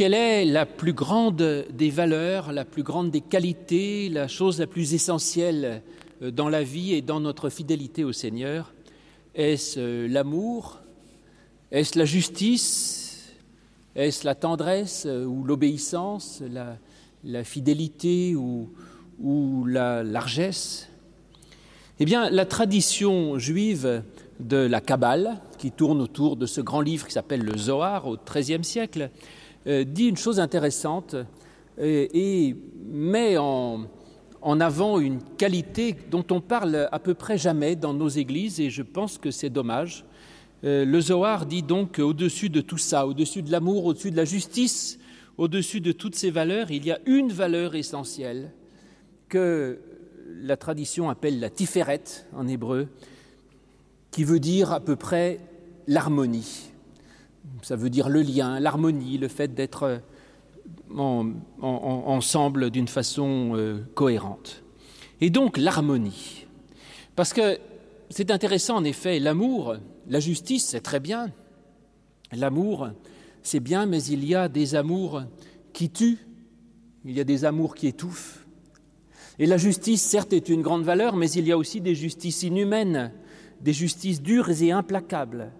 quelle est la plus grande des valeurs, la plus grande des qualités, la chose la plus essentielle euh, dans la vie et dans notre fidélité au Seigneur? Est-ce euh, l'amour? Est-ce la justice? Est-ce la tendresse euh, ou l'obéissance, la, fidélité ou, ou la largesse? Eh bien, la tradition juive de la Kabbale, qui tourne autour de ce grand livre qui s'appelle le Zohar au XIIIe siècle, dit une chose intéressante euh, et met en, avant une qualité dont on parle à peu près jamais dans nos églises et je pense que c'est dommage. Euh, le Zohar dit donc qu'au-dessus de tout ça, au-dessus de l'amour, au-dessus de la justice, au-dessus de toutes ces valeurs, il y a une valeur essentielle que la tradition appelle la tiferet en hébreu, qui veut dire à peu près l'harmonie ça veut dire le lien, l'harmonie, le fait d'être en, ensemble d'une façon euh, cohérente. Et donc l'harmonie. Parce que c'est intéressant en effet, l'amour, la justice, c'est très bien. L'amour, c'est bien, mais il y a des amours qui tuent, il y a des amours qui étouffent. Et la justice, certes, est une grande valeur, mais il y a aussi des justices inhumaines, des justices dures et implacables.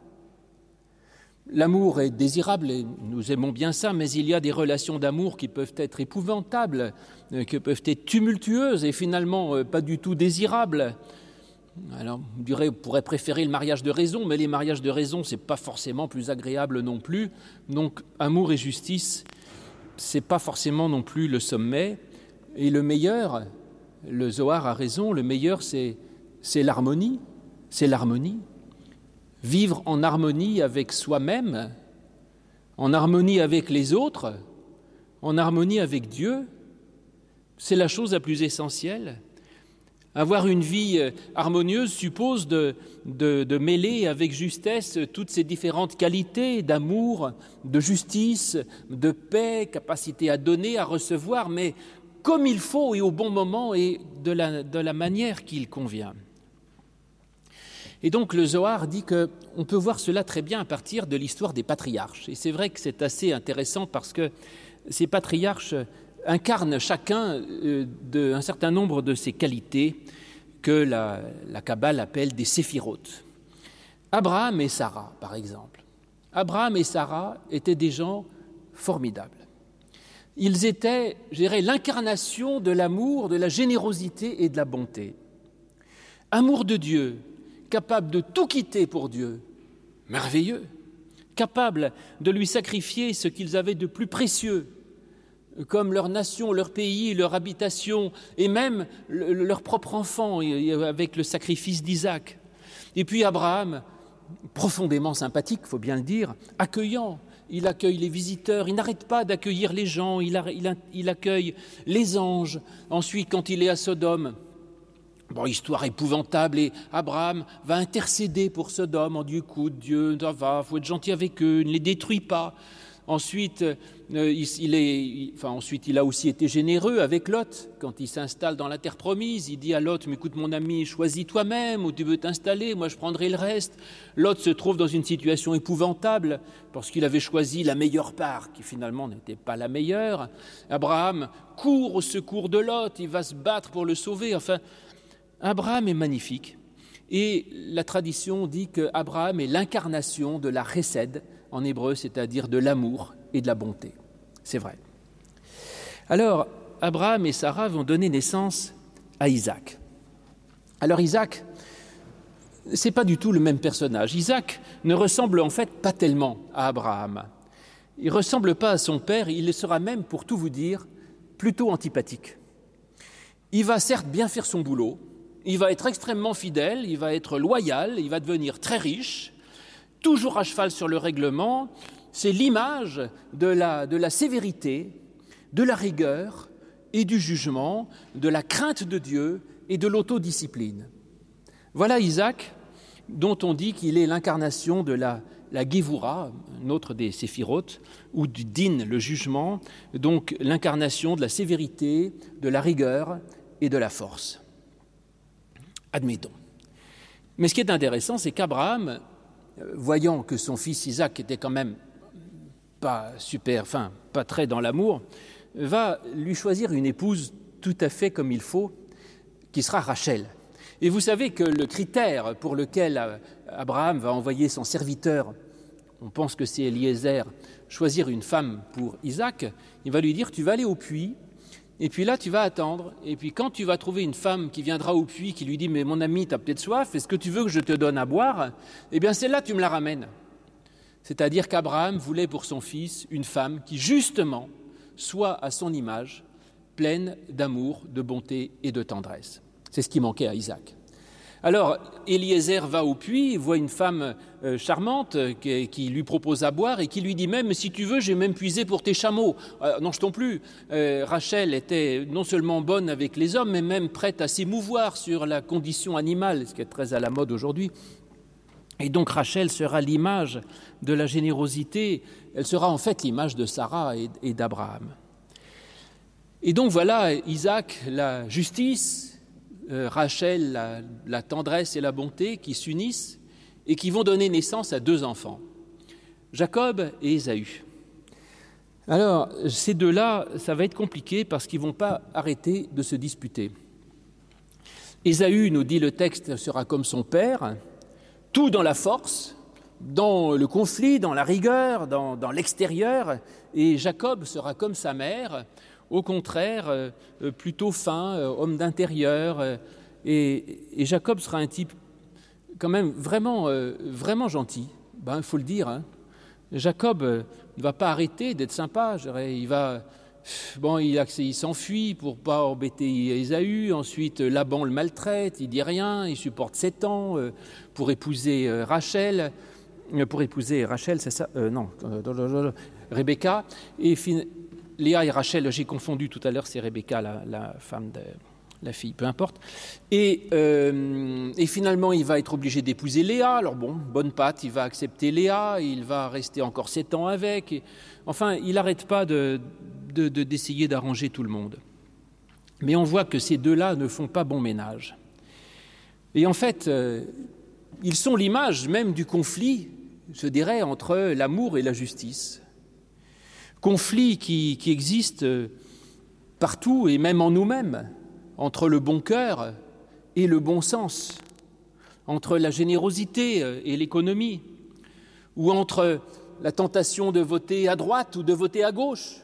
L'amour est désirable et nous aimons bien ça, mais il y a des relations d'amour qui peuvent être épouvantables, euh, qui peuvent être tumultueuses et finalement euh, pas du tout désirables. Alors, on pourrait préférer le mariage de raison, mais les mariages de raison, c'est pas forcément plus agréable non plus. Donc, amour et justice, c'est pas forcément non plus le sommet. Et le meilleur, le Zohar a raison, le meilleur, c'est l'harmonie. C'est l'harmonie vivre en harmonie avec soi-même, en harmonie avec les autres, en harmonie avec Dieu, c'est la chose la plus essentielle. Avoir une vie euh, harmonieuse suppose de, mêler avec justesse toutes ces différentes qualités d'amour, de justice, de paix, capacité à donner, à recevoir, mais comme il faut et au bon moment et de la, de la manière qu'il convient. Et donc le Zohar dit qu'on peut voir cela très bien à partir de l'histoire des patriarches. Et c'est vrai que c'est assez intéressant parce que ces patriarches incarnent chacun euh, de, un certain nombre de ces qualités que la, Kabbale appelle des séphirotes. Abraham et Sarah, par exemple. Abraham et Sarah étaient des gens formidables. Ils étaient, je l'incarnation de l'amour, de la générosité et de la bonté. Amour de Dieu, capable de tout quitter pour Dieu, merveilleux, capable de lui sacrifier ce qu'ils avaient de plus précieux, comme leur nation, leur pays, leur habitation, et même leur propre enfant, avec le sacrifice d'Isaac. Et puis Abraham, profondément sympathique, faut bien le dire, accueillant. Il accueille les visiteurs, il n'arrête pas d'accueillir les gens, il accueille les anges. Ensuite, quand il est à Sodome, Bon, histoire épouvantable, et Abraham va intercéder pour Sodome en du coup, Dieu, ça va, faut être gentil avec eux, ne les détruis pas. Ensuite, euh, il, est, enfin, ensuite, il a aussi été généreux avec Lot. Quand il s'installe dans la terre promise, il dit à Lot, mais écoute mon ami, choisis toi-même où tu veux t'installer, moi je prendrai le reste. Lot se trouve dans une situation épouvantable parce qu'il avait choisi la meilleure part, qui finalement n'était pas la meilleure. Abraham court au secours de Lot, il va se battre pour le sauver. Enfin, Abraham est magnifique et la tradition dit qu'Abraham est l'incarnation de la récède en hébreu, c'est-à-dire de l'amour et de la bonté. C'est vrai. Alors, Abraham et Sarah vont donner naissance à Isaac. Alors Isaac, c'est pas du tout le même personnage. Isaac ne ressemble en fait pas tellement à Abraham. Il ressemble pas à son père, il sera même, pour tout vous dire, plutôt antipathique. Il va certes bien faire son boulot, il va être extrêmement fidèle, il va être loyal, il va devenir très riche, toujours à cheval sur le règlement. C'est l'image de la, sévérité, de la rigueur et du jugement, de la crainte de Dieu et de l'autodiscipline. Voilà Isaac, dont on dit qu'il est l'incarnation de la, la Gévoura, un autre des séphirotes, ou du din, le jugement, donc l'incarnation de la sévérité, de la rigueur et de la force. Admettons. Mais ce qui est intéressant, c'est qu'Abraham, euh, voyant que son fils Isaac était quand même pas super, enfin, pas très dans l'amour, va lui choisir une épouse tout à fait comme il faut, qui sera Rachel. Et vous savez que le critère pour lequel euh, Abraham va envoyer son serviteur, on pense que c'est Eliezer, choisir une femme pour Isaac, il va lui dire Tu vas aller au puits, et puis là, tu vas attendre. Et puis quand tu vas trouver une femme qui viendra au puits, qui lui dit Mais mon ami, tu as peut-être soif, est-ce que tu veux que je te donne à boire? Eh bien, celle-là, tu me la ramènes. C'est-à-dire qu'Abraham voulait pour son fils une femme qui, justement, soit à son image, pleine d'amour, de bonté et de tendresse. C'est ce qui manquait à Isaac. Alors, Eliezer va au puits, voit une femme euh, charmante euh, qui, lui propose à boire et qui lui dit même si tu veux, j'ai même puisé pour tes chameaux. Euh, non, je t'en plus. Rachel était non seulement bonne avec les hommes, mais même prête à s'émouvoir sur la condition animale, ce qui est très à la mode aujourd'hui. Et donc Rachel sera l'image de la générosité, elle sera en fait l'image de Sarah et d'Abraham. Et donc voilà Isaac, la justice, euh, Rachel, la, tendresse et la bonté qui s'unissent et qui vont donner naissance à deux enfants, Jacob et Ésaü. Alors, ces deux-là, ça va être compliqué parce qu'ils ne vont pas arrêter de se disputer. Ésaü, nous dit le texte, sera comme son père, tout dans la force, dans le conflit, dans la rigueur, dans, dans l'extérieur, et Jacob sera comme sa mère, au contraire, euh, euh, plutôt fin, euh, homme d'intérieur. Et, Jacob sera un type quand même vraiment, vraiment gentil, il ben, faut le dire. Hein. Jacob ne va pas arrêter d'être sympa, il va... Bon, il, s'enfuit pour pas embêter Ésaü. Ensuite, Laban le maltraite, il dit rien, il supporte sept ans pour épouser Rachel. Pour épouser Rachel, c'est ça Non, Rebecca. Léa et Rachel, j'ai confondu tout à l'heure, c'est Rebecca, la, femme de la fille, peu importe. Euh, et, finalement, il va être obligé d'épouser Léa. Alors bon, bonne patte, il va accepter Léa, il va rester encore sept ans avec. enfin, il n'arrête pas d'essayer de, d'arranger tout le monde. Mais on voit que ces deux-là ne font pas bon ménage. Et en fait, euh, ils sont l'image même du conflit, je dirais, entre l'amour et la justice conflit qui, qui existe partout et même en nous-mêmes, entre le bon cœur et le bon sens, entre la générosité et l'économie, ou entre la tentation de voter à droite ou de voter à gauche.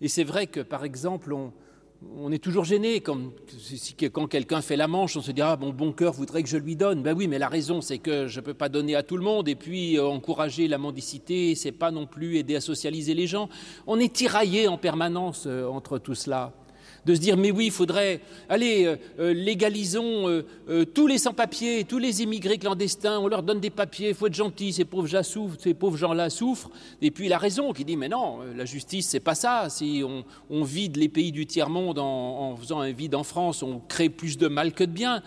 Et c'est vrai que, par exemple, on, on est toujours gêné quand quelqu'un fait la manche, on se dit ah mon bon cœur voudrait que je lui donne. Ben oui, mais la raison c'est que je ne peux pas donner à tout le monde et puis euh, encourager la mendicité, c'est pas non plus aider à socialiser les gens. On est tiraillé en permanence euh, entre tout cela de se dire mais oui, il faudrait, allez, euh, euh, légalisons euh, tous les sans-papiers, tous les immigrés clandestins, on leur donne des papiers, il faut être gentil, ces pauvres gens souffrent, ces pauvres gens-là souffrent. Et puis la raison qui dit mais non, la justice c'est pas ça. Si on, vide les pays du tiers monde en, faisant un vide en France, on crée plus de mal que de bien.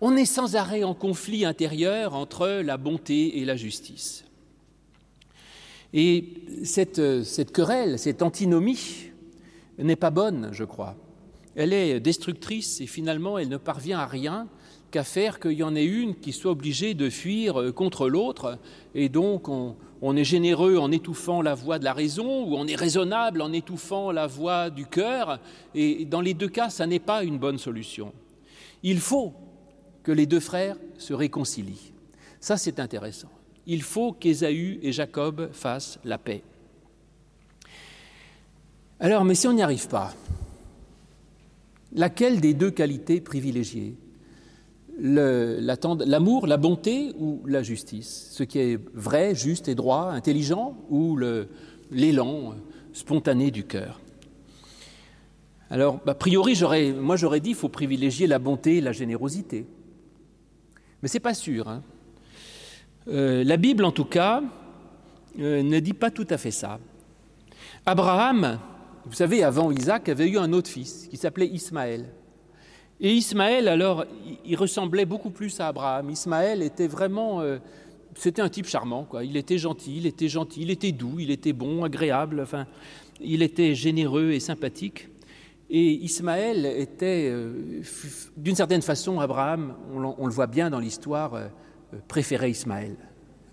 On est sans arrêt en conflit intérieur entre la bonté et la justice. Et cette querelle, cette antinomie, n'est pas bonne, je crois. Elle est destructrice et finalement elle ne parvient à rien qu'à faire qu'il y en ait une qui soit obligée de fuir euh, contre l'autre. Et donc on, est généreux en étouffant la voix de la raison ou on est raisonnable en étouffant la voix du cœur. Et dans les deux cas, ça n'est pas une bonne solution. Il faut que les deux frères se réconcilient. Ça, c'est intéressant. Il faut qu'Ésaü et Jacob fassent la paix. Alors, mais si on n'y arrive pas, laquelle des deux qualités privilégiées? L'amour, la, bonté ou la justice? Ce qui est vrai, juste et droit, intelligent ou l'élan spontané du cœur? Alors, a priori, moi j'aurais dit qu'il faut privilégier la bonté et la générosité. Mais ce n'est pas sûr. Hein. Euh, la Bible, en tout cas, euh, ne dit pas tout à fait ça. Abraham, vous savez, avant Isaac, avait eu un autre fils qui s'appelait Ismaël. Et Ismaël, alors, il ressemblait beaucoup plus à Abraham. Ismaël était vraiment. Euh, c'était un type charmant, quoi. Il était gentil, il était gentil, il était doux, il était bon, agréable, enfin, il était généreux et sympathique. Et Ismaël était, euh, d'une certaine façon, Abraham, on, le voit bien dans l'histoire, euh, préférait Ismaël,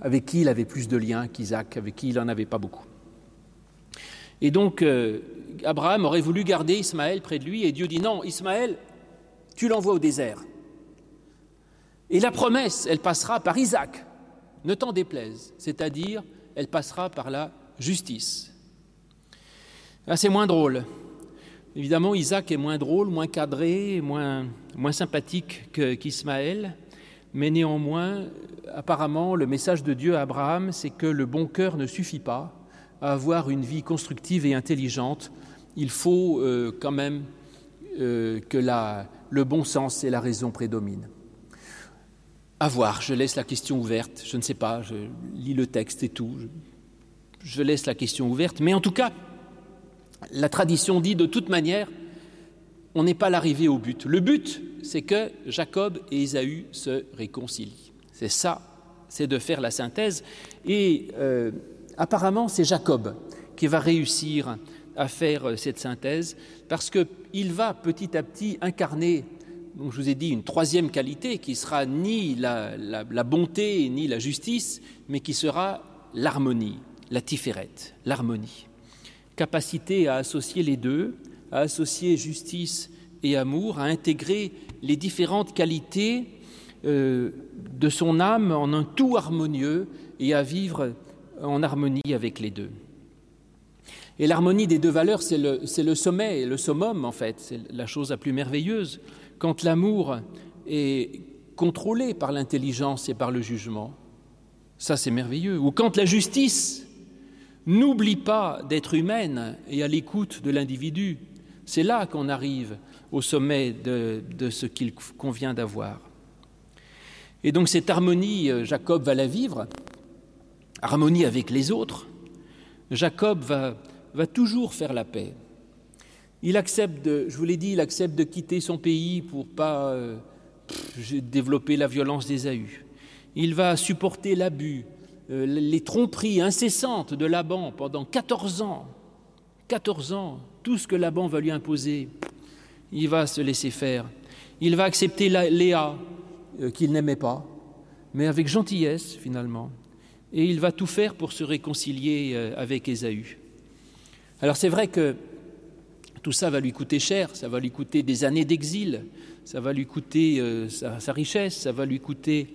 avec qui il avait plus de liens qu'Isaac, avec qui il n'en avait pas beaucoup. Et donc, euh, Abraham aurait voulu garder Ismaël près de lui, et Dieu dit non, Ismaël, tu l'envoies au désert. Et la promesse, elle passera par Isaac, ne t'en déplaise, c'est-à-dire, elle passera par la justice. Ah, c'est moins drôle. Évidemment, Isaac est moins drôle, moins cadré, moins, moins sympathique qu'Ismaël, mais néanmoins, apparemment, le message de Dieu à Abraham, c'est que le bon cœur ne suffit pas à avoir une vie constructive et intelligente. Il faut euh, quand même euh, que la, le bon sens et la raison prédominent. À voir, je laisse la question ouverte, je ne sais pas, je lis le texte et tout, je, laisse la question ouverte, mais en tout cas, la tradition dit de toute manière, on n'est pas l'arrivée au but. Le but, c'est que Jacob et Ésaü se réconcilient. C'est ça, c'est de faire la synthèse. Et euh, apparemment, c'est Jacob qui va réussir à faire cette synthèse, parce qu'il va petit à petit incarner je vous ai dit une troisième qualité qui sera ni la bonté ni la justice, mais qui sera l'harmonie, la tiférette, l'harmonie. Capacité à associer les deux, à associer justice et amour, à intégrer les différentes qualités euh, de son âme en un tout harmonieux et à vivre en harmonie avec les deux. Et l'harmonie des deux valeurs, c'est le, sommet, le summum en fait, c'est la chose la plus merveilleuse quand l'amour est contrôlé par l'intelligence et par le jugement. Ça, c'est merveilleux. Ou quand la justice n'oublie pas d'être humaine et à l'écoute de l'individu, c'est là qu'on arrive au sommet de, de ce qu'il convient d'avoir. Et donc cette harmonie, euh, Jacob va la vivre, harmonie avec les autres. Jacob va, toujours faire la paix. Il accepte, je vous l'ai dit, il accepte de quitter son pays pour pas euh, développer la violence d'Ésaü. Il va supporter l'abus, euh, les tromperies incessantes de Laban pendant 14 ans. 14 ans, tout ce que Laban va lui imposer, il va se laisser faire. Il va accepter Léa, euh, qu'il n'aimait pas, mais avec gentillesse finalement. Et il va tout faire pour se réconcilier euh, avec Ésaü. Alors c'est vrai que tout ça va lui coûter cher, ça va lui coûter des années d'exil, ça va lui coûter euh, sa, richesse, ça va lui coûter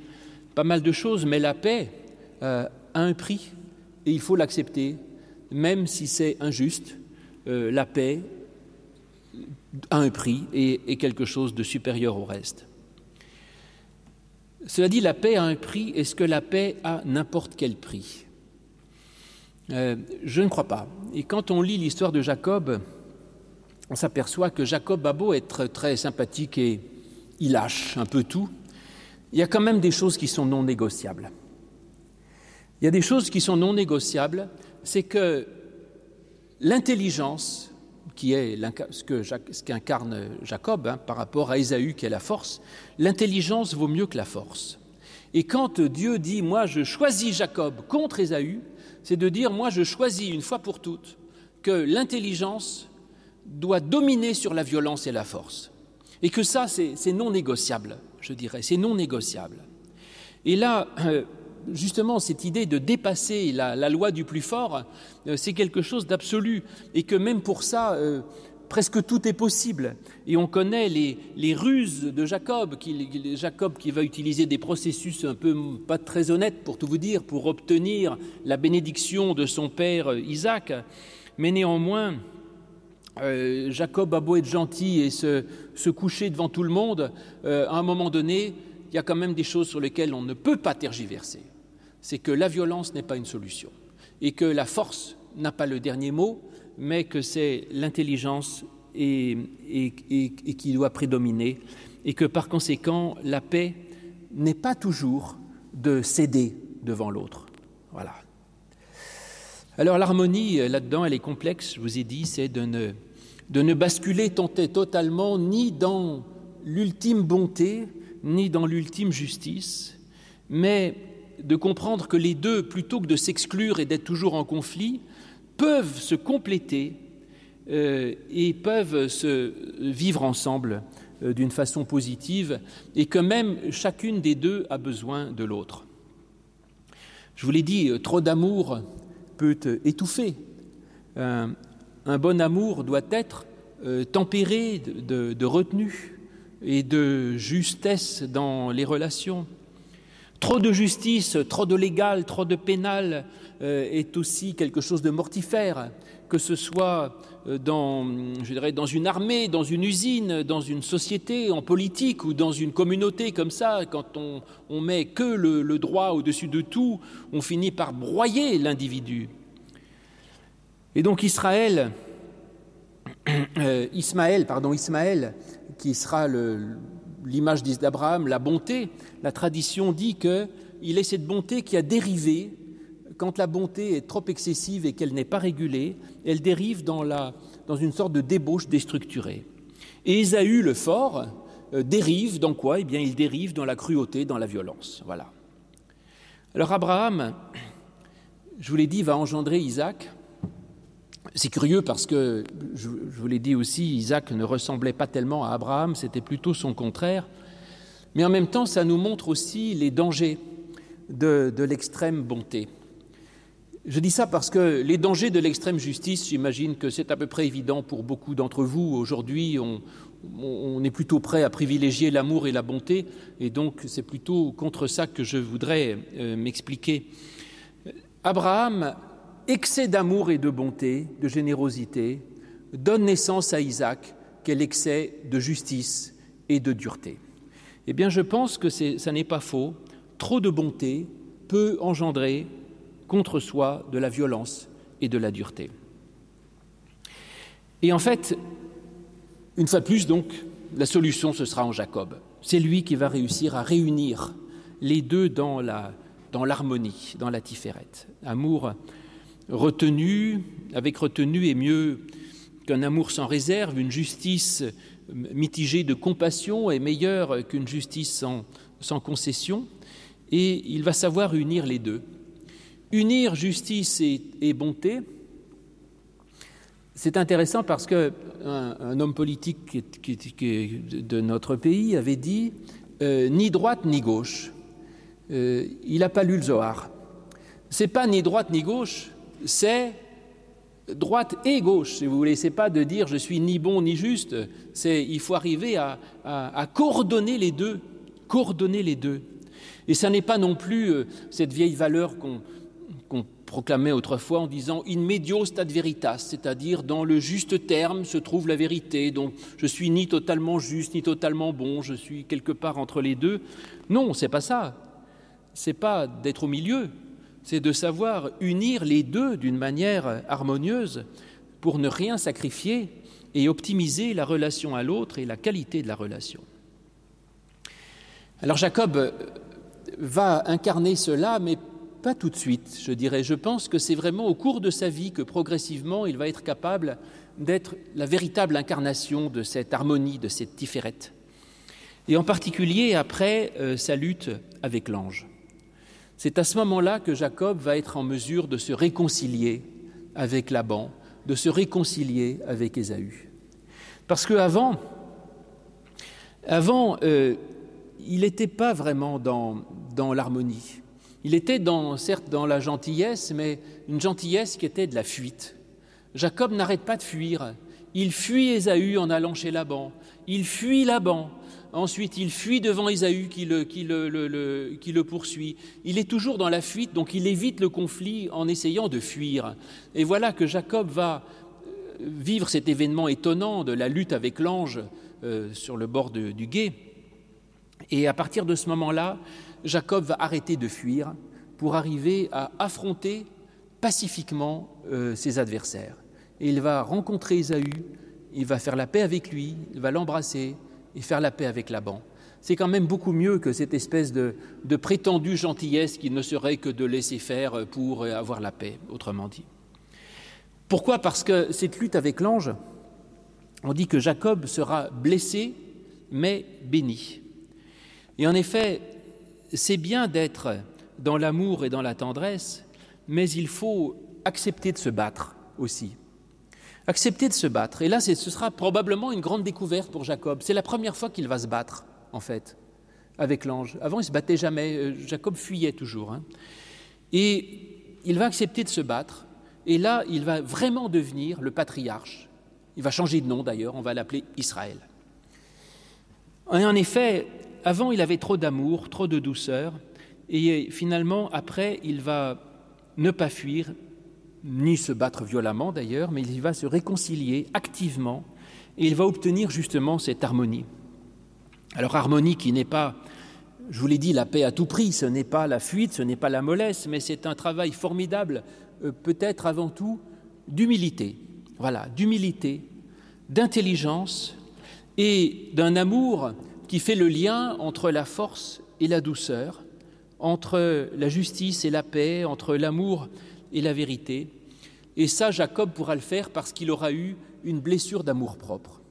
pas mal de choses, mais la paix euh, a un prix et il faut l'accepter, même si c'est injuste. La paix a un prix et quelque chose de supérieur au reste. Cela dit, la paix a un prix. Est-ce que la paix a n'importe quel prix euh, Je ne crois pas. Et quand on lit l'histoire de Jacob, on s'aperçoit que Jacob a beau être très sympathique et il lâche un peu tout, il y a quand même des choses qui sont non négociables. Il y a des choses qui sont non négociables, c'est que l'intelligence, qui est ce qu'incarne Jacob hein, par rapport à Ésaü qui est la force, l'intelligence vaut mieux que la force. Et quand Dieu dit moi je choisis Jacob contre Ésaü, c'est de dire moi je choisis une fois pour toutes que l'intelligence doit dominer sur la violence et la force. Et que ça, c'est non négociable, je dirais, c'est non négociable. Et là, euh, justement, cette idée de dépasser la, loi du plus fort, euh, c'est quelque chose d'absolu. Et que même pour ça, euh, presque tout est possible. Et on connaît les, ruses de Jacob Jacob qui va utiliser des processus un peu pas très honnêtes, pour tout vous dire, pour obtenir la bénédiction de son père Isaac. Mais néanmoins, euh, Jacob a beau être gentil et se, coucher devant tout le monde, euh, à un moment donné, il y a quand même des choses sur lesquelles on ne peut pas tergiverser. C'est que la violence n'est pas une solution et que la force n'a pas le dernier mot, mais que c'est l'intelligence et, qui doit prédominer et que par conséquent, la paix n'est pas toujours de céder devant l'autre. Voilà. Alors l'harmonie, euh, là-dedans, elle est complexe, je vous ai dit, c'est de ne, de ne basculer totalement ni dans l'ultime bonté, ni dans l'ultime justice, mais de comprendre que les deux, plutôt que de s'exclure et d'être toujours en conflit, peuvent se compléter euh, et peuvent se vivre ensemble euh, d'une façon positive, et que même chacune des deux a besoin de l'autre. Je vous l'ai dit, trop d'amour peut étouffer. Euh, un bon amour doit être euh, tempéré de, retenue et de justesse dans les relations. Trop de justice, trop de légal, trop de pénal euh, est aussi quelque chose de mortifère, que ce soit euh, dans, une armée, dans une usine, dans une société, en politique ou dans une communauté comme ça, quand on, met que le, le droit au-dessus de tout, on finit par broyer l'individu. Et donc Israël, euh, Ismaël, pardon, Ismaël, qui sera l'image d'Abraham, la bonté, la tradition dit qu'il est cette bonté qui a dérivé quand la bonté est trop excessive et qu'elle n'est pas régulée, elle dérive dans, une sorte de débauche déstructurée. Et Ésaü, le fort, euh, dérive dans quoi? Eh bien, il dérive dans la cruauté, dans la violence. Voilà. Alors Abraham, je vous l'ai dit, va engendrer Isaac. C'est curieux parce que, je, vous l'ai dit aussi, Isaac ne ressemblait pas tellement à Abraham, c'était plutôt son contraire. Mais en même temps, ça nous montre aussi les dangers de, l'extrême bonté. Je dis ça parce que les dangers de l'extrême justice, j'imagine que c'est à peu près évident pour beaucoup d'entre vous. Aujourd'hui, on, on, est plutôt prêt à privilégier l'amour et la bonté, et donc c'est plutôt contre ça que je voudrais euh, m'expliquer. Abraham, excès d'amour et de bonté, de générosité, donne naissance à Isaac, quel excès de justice et de dureté. Eh bien, je pense que ça n'est pas faux. Trop de bonté peut engendrer contre soi de la violence et de la dureté. Et en fait, une fois de plus, donc, la solution, ce sera en Jacob. C'est lui qui va réussir à réunir les deux dans la dans l'harmonie, dans la tiférette. Amour retenu, avec retenue est mieux qu'un amour sans réserve, une justice mitigée de compassion est meilleure qu'une justice sans, concession, et il va savoir unir les deux. Unir justice et, bonté, c'est intéressant parce qu'un un homme politique de notre pays avait dit euh, ni droite ni gauche. Euh, il n'a pas lu le Zohar. C'est pas ni droite ni gauche, c'est droite et gauche, si vous voulez. C'est pas de dire je suis ni bon ni juste. C'est il faut arriver à, coordonner les deux, coordonner les deux. Et ça n'est pas non plus euh, cette vieille valeur qu'on qu proclamait autrefois en disant in medio stat veritas, c'est-à-dire dans le juste terme se trouve la vérité. Donc je suis ni totalement juste ni totalement bon, je suis quelque part entre les deux. Non, c'est pas ça. C'est pas d'être au milieu, c'est de savoir unir les deux d'une manière harmonieuse pour ne rien sacrifier et optimiser la relation à l'autre et la qualité de la relation. Alors Jacob va incarner cela, mais pas tout de suite, je dirais. Je pense que c'est vraiment au cours de sa vie que progressivement il va être capable d'être la véritable incarnation de cette harmonie, de cette tiférette. Et en particulier après euh, sa lutte avec l'ange. C'est à ce moment-là que Jacob va être en mesure de se réconcilier avec Laban, de se réconcilier avec Ésaü. Parce qu'avant, avant, euh, il n'était pas vraiment dans, l'harmonie. Il était certes dans la gentillesse, mais une gentillesse qui était de la fuite. Jacob n'arrête pas de fuir. Il fuit Ésaü en allant chez Laban. Il fuit Laban. Ensuite, il fuit devant Ésaü qui le, poursuit. Il est toujours dans la fuite, donc il évite le conflit en essayant de fuir. Et voilà que Jacob va euh, vivre cet événement étonnant de la lutte avec l'ange euh, sur le bord du gué. Et à partir de ce moment-là, Jacob va arrêter de fuir pour arriver à affronter pacifiquement euh, ses adversaires. Et il va rencontrer Ésaü, il va faire la paix avec lui, il va l'embrasser, et faire la paix avec Laban. C'est quand même beaucoup mieux que cette espèce de, prétendue gentillesse qui ne serait que de laisser faire pour avoir la paix, autrement dit. Pourquoi? Parce que cette lutte avec l'ange, on dit que Jacob sera blessé, mais béni. Et en effet, c'est bien d'être dans l'amour et dans la tendresse, mais il faut accepter de se battre aussi accepter de se battre. Et là, ce sera probablement une grande découverte pour Jacob. C'est la première fois qu'il va se battre, en fait, avec l'ange. Avant, il se battait jamais. Euh, Jacob fuyait toujours. Hein. Et il va accepter de se battre. Et là, il va vraiment devenir le patriarche. Il va changer de nom d'ailleurs, on va l'appeler Israël. Et en effet, avant, il avait trop d'amour, trop de douceur, et finalement, après, il va ne pas fuir, ni se battre violemment d'ailleurs, mais il va se réconcilier activement, et il va obtenir justement cette harmonie. Alors harmonie qui n'est pas, je vous l'ai dit, la paix à tout prix, ce n'est pas la fuite, ce n'est pas la mollesse, mais c'est un travail formidable, euh, peut-être avant tout d'humilité. Voilà, d'humilité, d'intelligence et d'un amour qui fait le lien entre la force et la douceur, entre la justice et la paix, entre l'amour et la vérité. Et ça, Jacob pourra le faire parce qu'il aura eu une blessure d'amour-propre.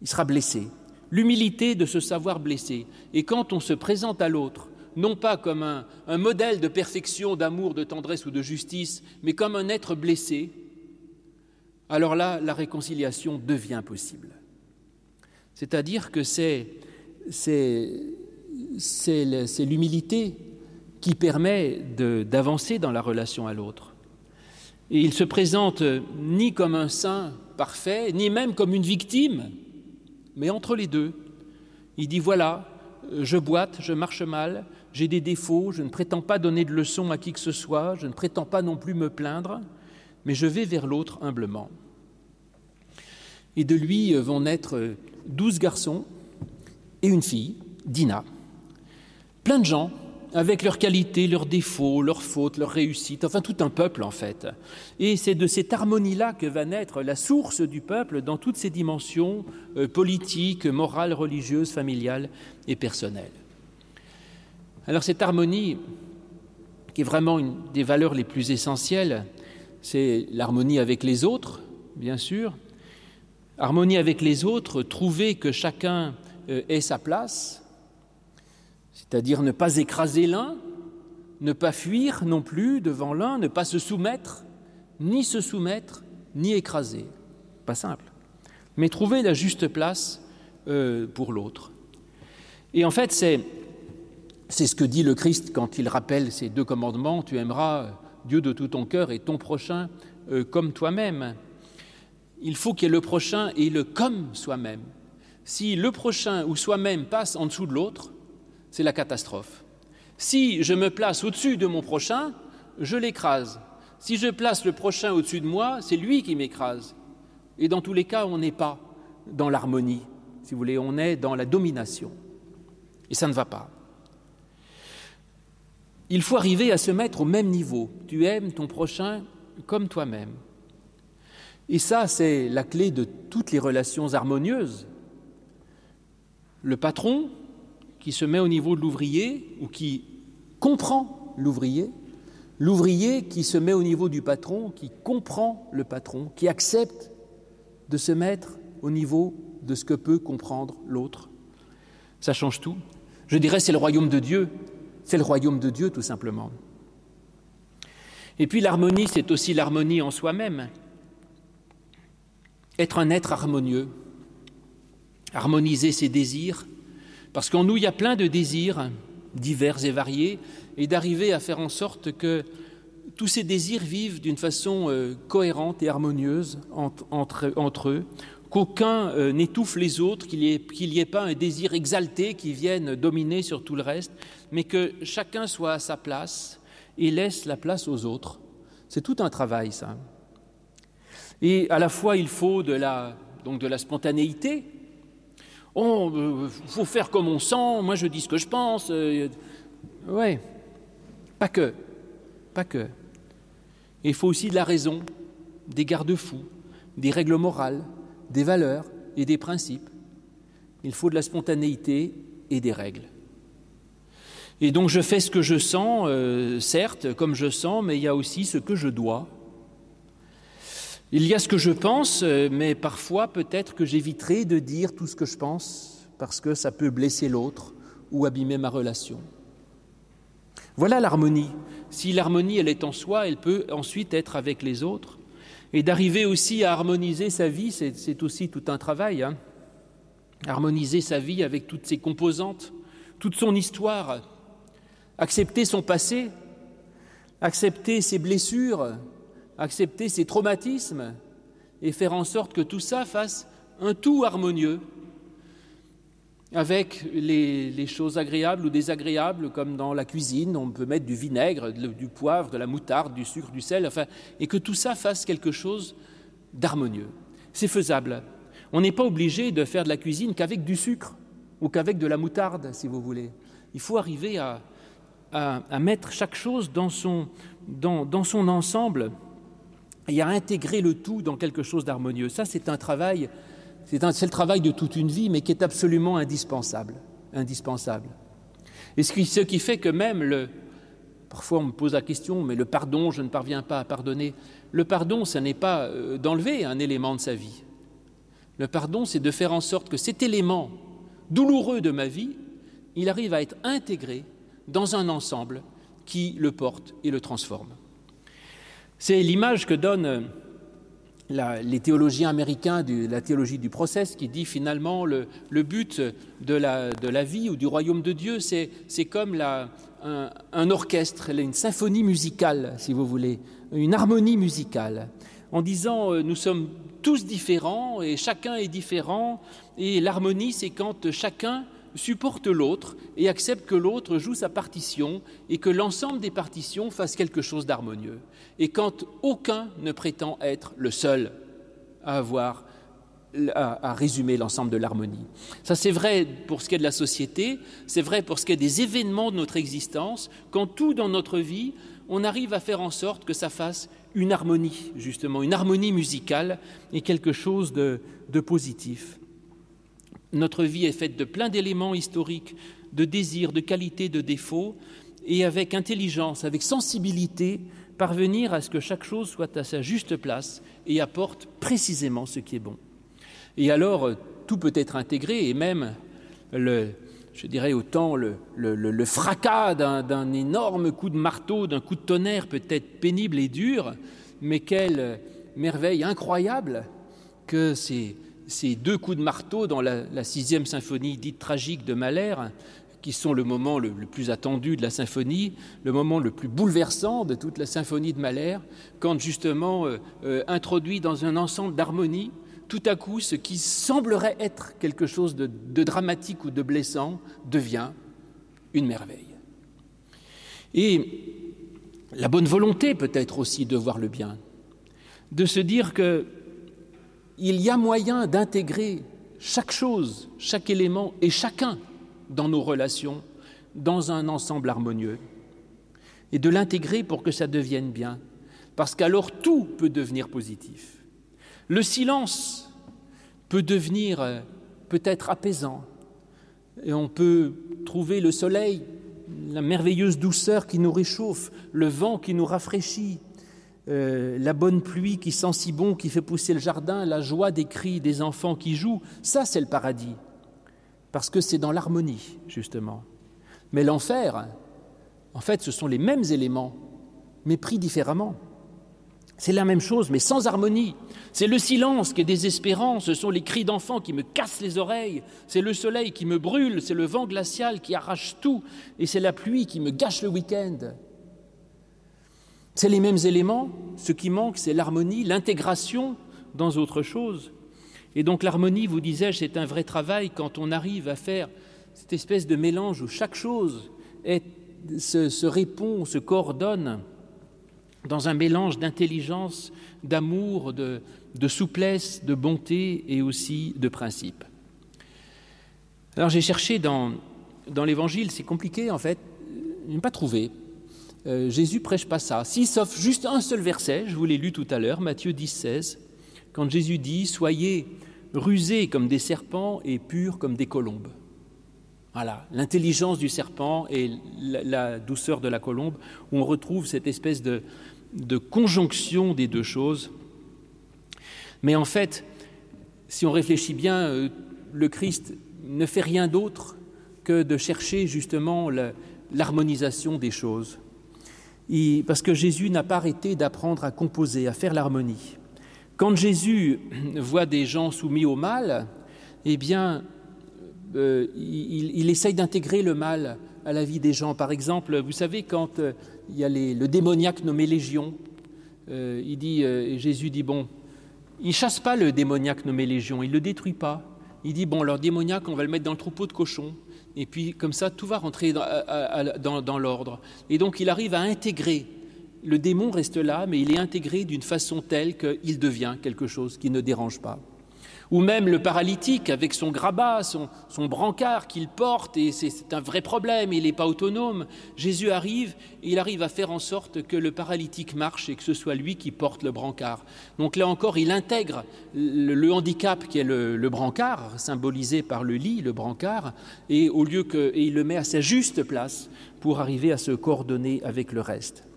Il sera blessé. L'humilité de se savoir blessé. Et quand on se présente à l'autre, non pas comme un, un modèle de perfection, d'amour, de tendresse ou de justice, mais comme un être blessé, alors là, la réconciliation devient possible. C'est-à-dire que c'est l'humilité qui permet d'avancer dans la relation à l'autre. Et il se présente ni comme un saint parfait, ni même comme une victime, mais entre les deux. Il dit voilà, je boite, je marche mal, j'ai des défauts, je ne prétends pas donner de leçons à qui que ce soit, je ne prétends pas non plus me plaindre, mais je vais vers l'autre humblement. Et de lui vont naître douze garçons et une fille, Dina. Plein de gens, avec leurs qualités, leurs défauts, leurs fautes, leurs réussites, enfin tout un peuple en fait. Et c'est de cette harmonie-là que va naître la source du peuple dans toutes ses dimensions euh, politiques, morales, religieuses, familiales et personnelles. Alors cette harmonie, qui est vraiment une des valeurs les plus essentielles, c'est l'harmonie avec les autres, bien sûr, Harmonie avec les autres, trouver que chacun euh, ait sa place, c'est-à-dire ne pas écraser l'un, ne pas fuir non plus devant l'un, ne pas se soumettre, ni se soumettre, ni écraser. Pas simple. Mais trouver la juste place euh, pour l'autre. Et en fait, c'est, c'est ce que dit le Christ quand il rappelle ces deux commandements, tu aimeras Dieu de tout ton cœur et ton prochain euh, comme toi-même il faut qu'il y ait le prochain et le comme soi-même. Si le prochain ou soi-même passe en dessous de l'autre, c'est la catastrophe. Si je me place au-dessus de mon prochain, je l'écrase. Si je place le prochain au-dessus de moi, c'est lui qui m'écrase. Et dans tous les cas, on n'est pas dans l'harmonie, si vous voulez, on est dans la domination. Et ça ne va pas. Il faut arriver à se mettre au même niveau. Tu aimes ton prochain comme toi-même. Et ça, c'est la clé de toutes les relations harmonieuses. Le patron qui se met au niveau de l'ouvrier ou qui comprend l'ouvrier, l'ouvrier qui se met au niveau du patron, qui comprend le patron, qui accepte de se mettre au niveau de ce que peut comprendre l'autre. Ça change tout. Je dirais c'est le royaume de Dieu, c'est le royaume de Dieu tout simplement. Et puis l'harmonie, c'est aussi l'harmonie en soi-même être un être harmonieux, harmoniser ses désirs, parce qu'en nous, il y a plein de désirs divers et variés, et d'arriver à faire en sorte que tous ces désirs vivent d'une façon euh, cohérente et harmonieuse entre, eux, qu'aucun euh, n'étouffe les autres, qu'il n'y ait, pas un désir exalté qui vienne dominer sur tout le reste, mais que chacun soit à sa place et laisse la place aux autres. C'est tout un travail, ça. Et à la fois, il faut donc de la spontanéité. Oh, euh, faut faire comme on sent, moi je dis ce que je pense. Euh, oui, pas que, pas que. il faut aussi de la raison, des garde-fous, des règles morales, des valeurs et des principes. Il faut de la spontanéité et des règles. Et donc je fais ce que je sens, euh, certes, comme je sens, mais il y a aussi ce que je dois. Il y a ce que je pense, euh, mais parfois peut-être que j'éviterai de dire tout ce que je pense parce que ça peut blesser l'autre ou abîmer ma relation. Voilà l'harmonie. Si l'harmonie, elle est en soi, elle peut ensuite être avec les autres. Et d'arriver aussi à harmoniser sa vie, c'est aussi tout un travail. Hein. harmoniser sa vie avec toutes ses composantes, toute son histoire, accepter son passé, accepter ses blessures, accepter ses traumatismes et faire en sorte que tout ça fasse un tout harmonieux avec les, choses agréables ou désagréables, comme dans la cuisine, on peut mettre du vinaigre, du poivre, de la moutarde, du sucre, du sel, enfin, et que tout ça fasse quelque chose d'harmonieux. C'est faisable. On n'est pas obligé de faire de la cuisine qu'avec du sucre ou qu'avec de la moutarde, si vous voulez. Il faut arriver à, mettre chaque chose dans son ensemble et à intégrer le tout dans quelque chose d'harmonieux. Ça, c'est un travail, c'est le travail de toute une vie, mais qui est absolument indispensable. indispensable. Et ce qui, fait que même le, Parfois, on me pose la question, mais le pardon, je ne parviens pas à pardonner. Le pardon, ce n'est pas euh, d'enlever un élément de sa vie. Le pardon, c'est de faire en sorte que cet élément douloureux de ma vie, il arrive à être intégré dans un ensemble qui le porte et le transforme. C'est l'image que donnent euh, les théologiens américains de la théologie du process qui dit finalement le, but de la, vie ou du royaume de Dieu, c'est comme un, orchestre, une symphonie musicale, si vous voulez, une harmonie musicale, en disant euh, nous sommes tous différents et chacun est différent, et l'harmonie, c'est quand chacun supporte l'autre et accepte que l'autre joue sa partition et que l'ensemble des partitions fasse quelque chose d'harmonieux. Et quand aucun ne prétend être le seul à avoir à, résumer l'ensemble de l'harmonie. Ça c'est vrai pour ce qui est de la société, c'est vrai pour ce qui est des événements de notre existence, quand tout dans notre vie, on arrive à faire en sorte que ça fasse une harmonie, justement, une harmonie musicale et quelque chose de, de positif. Notre vie est faite de plein d'éléments historiques, de désirs, de qualités, de défauts, et avec intelligence, avec sensibilité, parvenir à ce que chaque chose soit à sa juste place et apporte précisément ce qui est bon. Et alors, tout peut être intégré, et même le, je dirais autant le, fracas d'un énorme coup de marteau, d'un coup de tonnerre peut être pénible et dur, mais quelle merveille incroyable que ces deux coups de marteau dans la, la sixième symphonie dite tragique de Mahler, qui sont le moment le, plus attendu de la symphonie, le moment le plus bouleversant de toute la symphonie de Mahler, quand justement euh, euh, introduit dans un ensemble d'harmonie, tout à coup, ce qui semblerait être quelque chose de, de dramatique ou de blessant devient une merveille. Et la bonne volonté peut-être aussi de voir le bien, de se dire que il y a moyen d'intégrer chaque chose, chaque élément et chacun dans nos relations dans un ensemble harmonieux et de l'intégrer pour que ça devienne bien, parce qu'alors tout peut devenir positif. Le silence peut devenir euh, peut-être apaisant et on peut trouver le soleil, la merveilleuse douceur qui nous réchauffe, le vent qui nous rafraîchit, euh, la bonne pluie qui sent si bon, qui fait pousser le jardin, la joie des cris des enfants qui jouent, ça c'est le paradis, parce que c'est dans l'harmonie, justement. Mais l'enfer, en fait, ce sont les mêmes éléments, mais pris différemment. C'est la même chose, mais sans harmonie. C'est le silence qui est désespérant, ce sont les cris d'enfants qui me cassent les oreilles, c'est le soleil qui me brûle, c'est le vent glacial qui arrache tout, et c'est la pluie qui me gâche le week-end. C'est les mêmes éléments, ce qui manque, c'est l'harmonie, l'intégration dans autre chose. Et donc l'harmonie, vous disais-je, c'est un vrai travail quand on arrive à faire cette espèce de mélange où chaque chose se, répond, se coordonne dans un mélange d'intelligence, d'amour, de, souplesse, de bonté et aussi de principe. Alors j'ai cherché dans, dans l'Évangile, c'est compliqué en fait, je n'ai pas trouvé. Euh, Jésus prêche pas ça. Si, sauf juste un seul verset, je vous l'ai lu tout à l'heure, Matthieu 10, 16, quand Jésus dit Soyez rusés comme des serpents et purs comme des colombes. Voilà, l'intelligence du serpent et la, douceur de la colombe, où on retrouve cette espèce de, de conjonction des deux choses. Mais en fait, si on réfléchit bien, euh, le Christ ne fait rien d'autre que de chercher justement l'harmonisation des choses parce que Jésus n'a pas arrêté d'apprendre à composer, à faire l'harmonie. Quand Jésus voit des gens soumis au mal, eh euh, il, essaye d'intégrer le mal à la vie des gens. Par exemple, vous savez, quand euh, il y a le démoniaque nommé Légion, euh, il dit, Jésus dit, bon, il chasse pas le démoniaque nommé Légion, il le détruit pas. Il dit, bon, leur démoniaque, on va le mettre dans le troupeau de cochons. Et puis, comme ça, tout va rentrer dans l'ordre. Et donc, il arrive à intégrer. Le démon reste là, mais il est intégré d'une façon telle qu'il devient quelque chose qui ne dérange pas ou même le paralytique avec son grabat, son, brancard qu'il porte, et c'est un vrai problème, il n'est pas autonome. Jésus arrive, et il arrive à faire en sorte que le paralytique marche et que ce soit lui qui porte le brancard. Donc là encore, il intègre le, handicap qui est le, brancard, symbolisé par le lit, le brancard, et et il le met à sa juste place pour arriver à se coordonner avec le reste.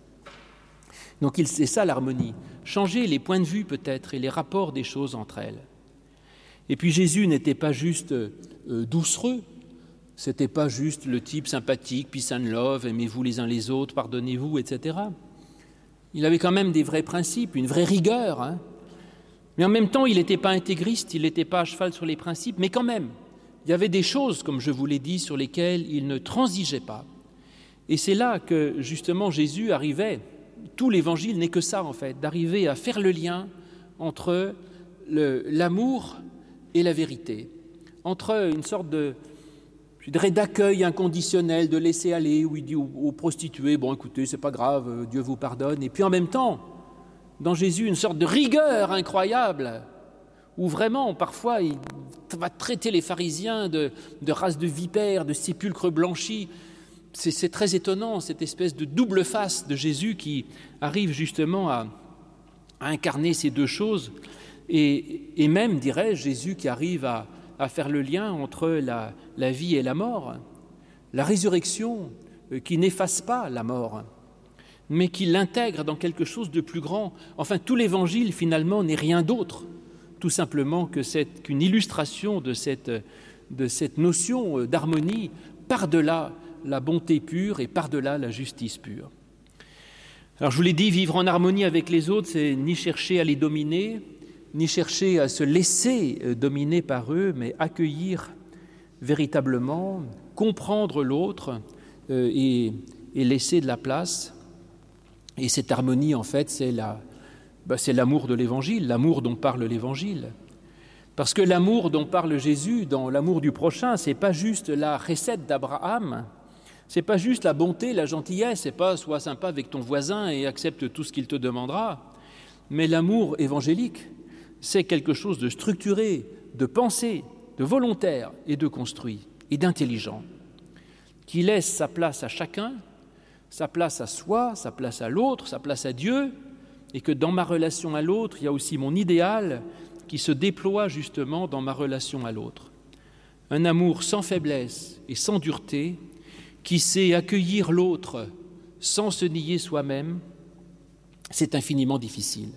Donc c'est ça l'harmonie, changer les points de vue peut-être et les rapports des choses entre elles. Et puis Jésus n'était pas juste euh, doucereux, c'était pas juste le type sympathique, peace and love, aimez-vous les uns les autres, pardonnez-vous, etc. Il avait quand même des vrais principes, une vraie rigueur. Hein. Mais en même temps, il n'était pas intégriste, il n'était pas à cheval sur les principes, mais quand même, il y avait des choses, comme je vous l'ai dit, sur lesquelles il ne transigeait pas. Et c'est là que justement Jésus arrivait, tout l'évangile n'est que ça en fait, d'arriver à faire le lien entre l'amour et la vérité, entre une sorte de, je dirais, d'accueil inconditionnel, de laisser aller, où il dit aux, prostituées, bon écoutez, c'est pas grave, euh, Dieu vous pardonne, et puis en même temps, dans Jésus, une sorte de rigueur incroyable, où vraiment, parfois, il va traiter les pharisiens de, de race de vipères, de sépulcres blanchis. C'est très étonnant, cette espèce de double face de Jésus qui arrive justement à, incarner ces deux choses. Et, même, dirais-je, Jésus qui arrive à, faire le lien entre la, vie et la mort, la résurrection euh, qui n'efface pas la mort, mais qui l'intègre dans quelque chose de plus grand. Enfin, tout l'évangile, finalement, n'est rien d'autre, tout simplement qu'une illustration de cette, de cette notion euh, d'harmonie par-delà la bonté pure et par-delà la justice pure. Alors je vous l'ai dit, vivre en harmonie avec les autres, c'est ni chercher à les dominer, ni chercher à se laisser euh, dominer par eux, mais accueillir véritablement, comprendre l'autre euh, et, laisser de la place. Et cette harmonie, en fait, c'est la, bah, c'est l'amour de l'Évangile, l'amour dont parle l'Évangile. Parce que l'amour dont parle Jésus, dans l'amour du prochain, c'est pas juste la recette d'Abraham, c'est pas juste la bonté, la gentillesse, c'est pas sois sympa avec ton voisin et accepte tout ce qu'il te demandera, mais l'amour évangélique, c'est quelque chose de structuré, de pensé, de volontaire et de construit et d'intelligent, qui laisse sa place à chacun, sa place à soi, sa place à l'autre, sa place à Dieu, et que dans ma relation à l'autre, il y a aussi mon idéal qui se déploie justement dans ma relation à l'autre. Un amour sans faiblesse et sans dureté, qui sait accueillir l'autre sans se nier soi-même, c'est infiniment difficile.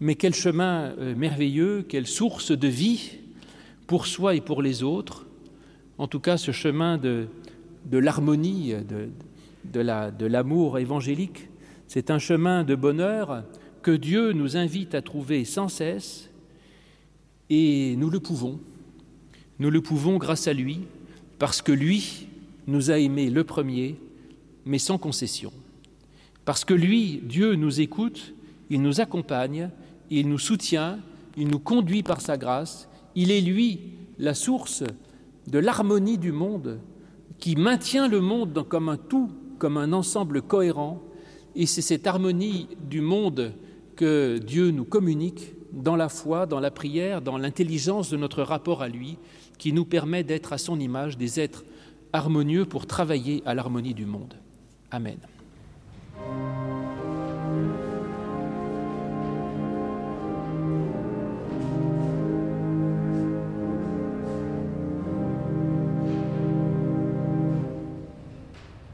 Mais quel chemin euh, merveilleux, quelle source de vie pour soi et pour les autres. En tout cas, ce chemin de, l'harmonie, de, l'amour la, évangélique, c'est un chemin de bonheur que Dieu nous invite à trouver sans cesse et nous le pouvons. Nous le pouvons grâce à lui, parce que lui nous a aimés le premier, mais sans concession. Parce que lui, Dieu, nous écoute, il nous accompagne il nous soutient, il nous conduit par sa grâce, il est lui la source de l'harmonie du monde, qui maintient le monde comme un tout, comme un ensemble cohérent, et c'est cette harmonie du monde que Dieu nous communique dans la foi, dans la prière, dans l'intelligence de notre rapport à lui, qui nous permet d'être à son image des êtres harmonieux pour travailler à l'harmonie du monde. Amen.